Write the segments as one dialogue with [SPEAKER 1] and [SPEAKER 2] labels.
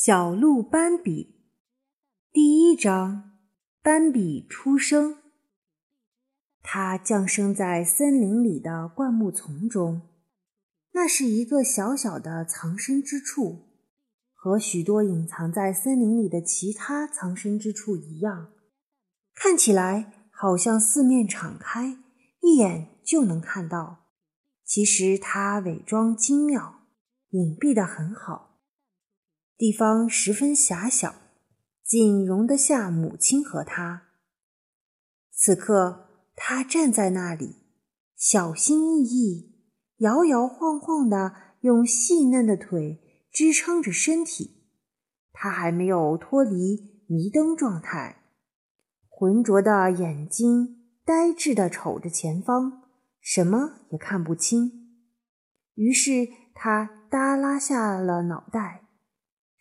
[SPEAKER 1] 小鹿斑比，第一章：斑比出生。它降生在森林里的灌木丛中，那是一个小小的藏身之处，和许多隐藏在森林里的其他藏身之处一样，看起来好像四面敞开，一眼就能看到。其实它伪装精妙，隐蔽的很好。地方十分狭小，仅容得下母亲和他。此刻，他站在那里，小心翼翼、摇摇晃晃地用细嫩的腿支撑着身体。他还没有脱离迷瞪状态，浑浊的眼睛呆滞地瞅着前方，什么也看不清。于是，他耷拉下了脑袋。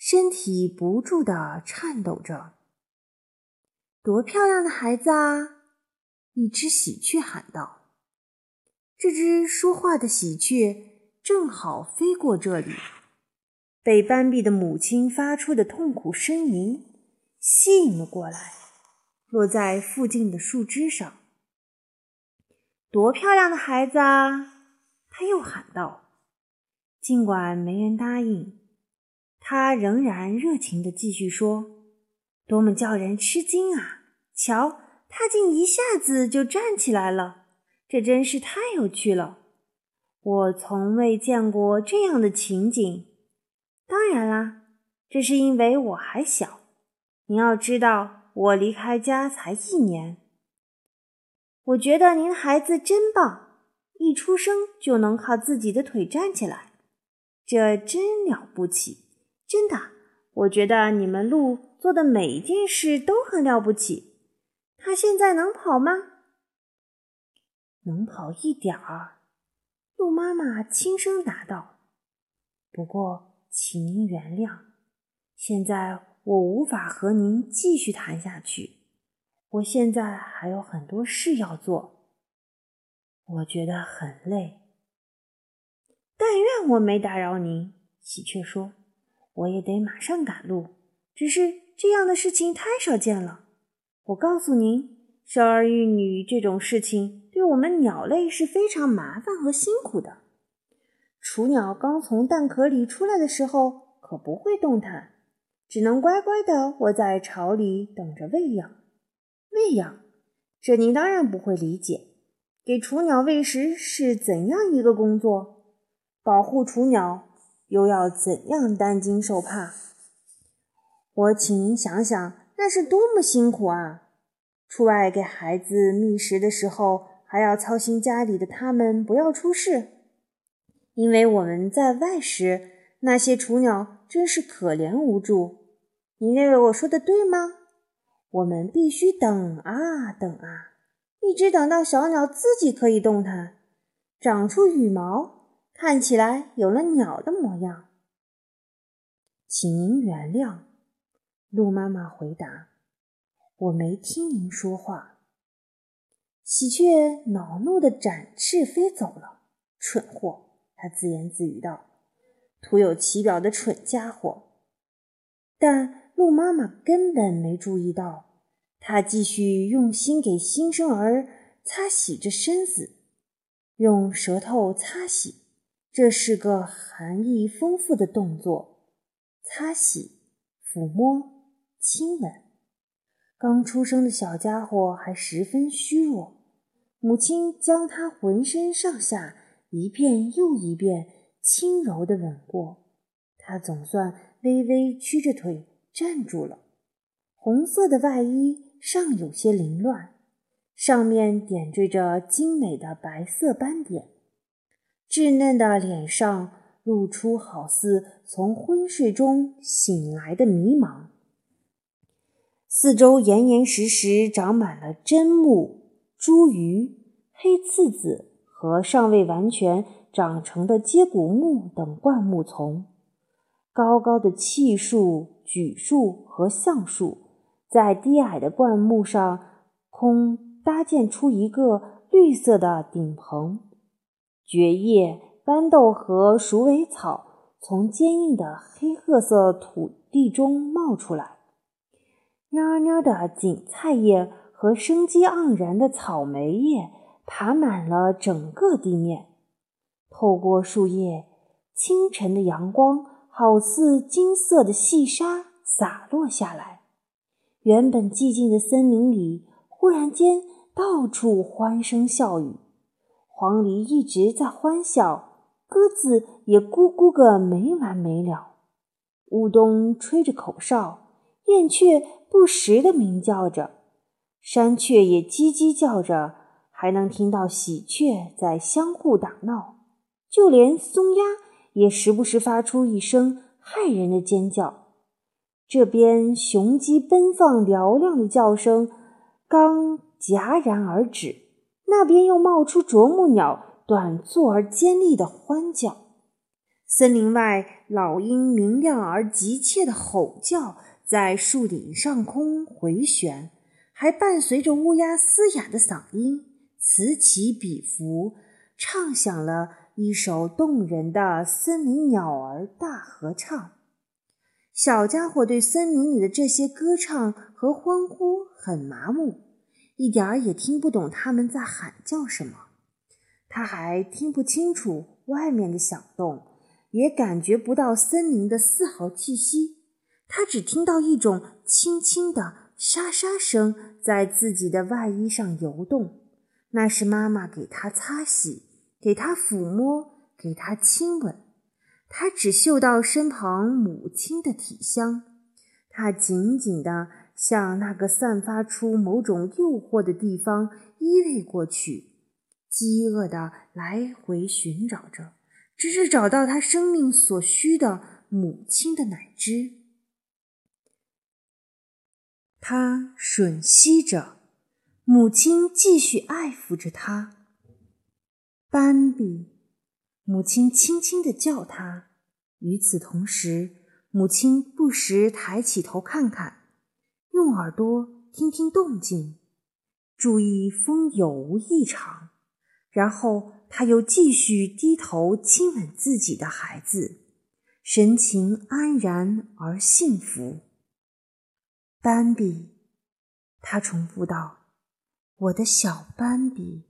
[SPEAKER 1] 身体不住地颤抖着。多漂亮的孩子啊！一只喜鹊喊道。这只说话的喜鹊正好飞过这里，被斑比的母亲发出的痛苦呻吟吸引了过来，落在附近的树枝上。多漂亮的孩子啊！他又喊道。尽管没人答应。他仍然热情地继续说：“多么叫人吃惊啊！瞧，他竟一下子就站起来了，这真是太有趣了！我从未见过这样的情景。当然啦，这是因为我还小。您要知道，我离开家才一年。我觉得您的孩子真棒，一出生就能靠自己的腿站起来，这真了不起。”真的，我觉得你们鹿做的每一件事都很了不起。它现在能跑吗？能跑一点儿。鹿妈妈轻声答道：“不过，请您原谅，现在我无法和您继续谈下去。我现在还有很多事要做，我觉得很累。但愿我没打扰您。”喜鹊说。我也得马上赶路，只是这样的事情太少见了。我告诉您，生儿育女这种事情对我们鸟类是非常麻烦和辛苦的。雏鸟刚从蛋壳里出来的时候可不会动弹，只能乖乖地窝在巢里等着喂养。喂养，这您当然不会理解。给雏鸟喂食是怎样一个工作？保护雏鸟。又要怎样担惊受怕？我请您想想，那是多么辛苦啊！出外给孩子觅食的时候，还要操心家里的他们不要出事。因为我们在外时，那些雏鸟真是可怜无助。你认为我说的对吗？我们必须等啊等啊，一直等到小鸟自己可以动弹，长出羽毛。看起来有了鸟的模样，请您原谅。鹿妈妈回答：“我没听您说话。”喜鹊恼怒地展翅飞走了。蠢货，他自言自语道：“徒有其表的蠢家伙。”但鹿妈妈根本没注意到，她继续用心给新生儿擦洗着身子，用舌头擦洗。这是个含义丰富的动作，擦洗、抚摸、亲吻。刚出生的小家伙还十分虚弱，母亲将他浑身上下一遍又一遍轻柔地吻过，他总算微微屈着腿站住了。红色的外衣尚有些凌乱，上面点缀着精美的白色斑点。稚嫩的脸上露出好似从昏睡中醒来的迷茫，四周严严实实长满了针木、茱萸、黑刺子和尚未完全长成的接骨木等灌木丛。高高的气树、榉树和橡树在低矮的灌木上空搭建出一个绿色的顶棚。蕨叶、豌豆和鼠尾草从坚硬的黑褐色土地中冒出来，蔫蔫的锦菜叶和生机盎然的草莓叶爬满了整个地面。透过树叶，清晨的阳光好似金色的细沙洒落下来。原本寂静的森林里，忽然间到处欢声笑语。黄鹂一直在欢笑，鸽子也咕咕个没完没了。乌冬吹着口哨，燕雀不时地鸣叫着，山雀也叽叽叫着，还能听到喜鹊在相互打闹。就连松鸦也时不时发出一声骇人的尖叫。这边雄鸡奔放嘹亮的叫声刚戛然而止。那边又冒出啄木鸟短促而尖利的欢叫，森林外老鹰明亮而急切的吼叫在树顶上空回旋，还伴随着乌鸦嘶哑的嗓音，此起彼伏，唱响了一首动人的森林鸟儿大合唱。小家伙对森林里的这些歌唱和欢呼很麻木。一点儿也听不懂他们在喊叫什么，他还听不清楚外面的响动，也感觉不到森林的丝毫气息。他只听到一种轻轻的沙沙声在自己的外衣上游动，那是妈妈给他擦洗、给他抚摸、给他亲吻。他只嗅到身旁母亲的体香，他紧紧地。向那个散发出某种诱惑的地方依偎过去，饥饿地来回寻找着，直至找到他生命所需的母亲的奶汁。他吮吸着，母亲继续爱抚着他。斑比，母亲轻轻地叫他。与此同时，母亲不时抬起头看看。用耳朵听听动静，注意风有无异常，然后他又继续低头亲吻自己的孩子，神情安然而幸福。斑比，他重复道：“我的小斑比。”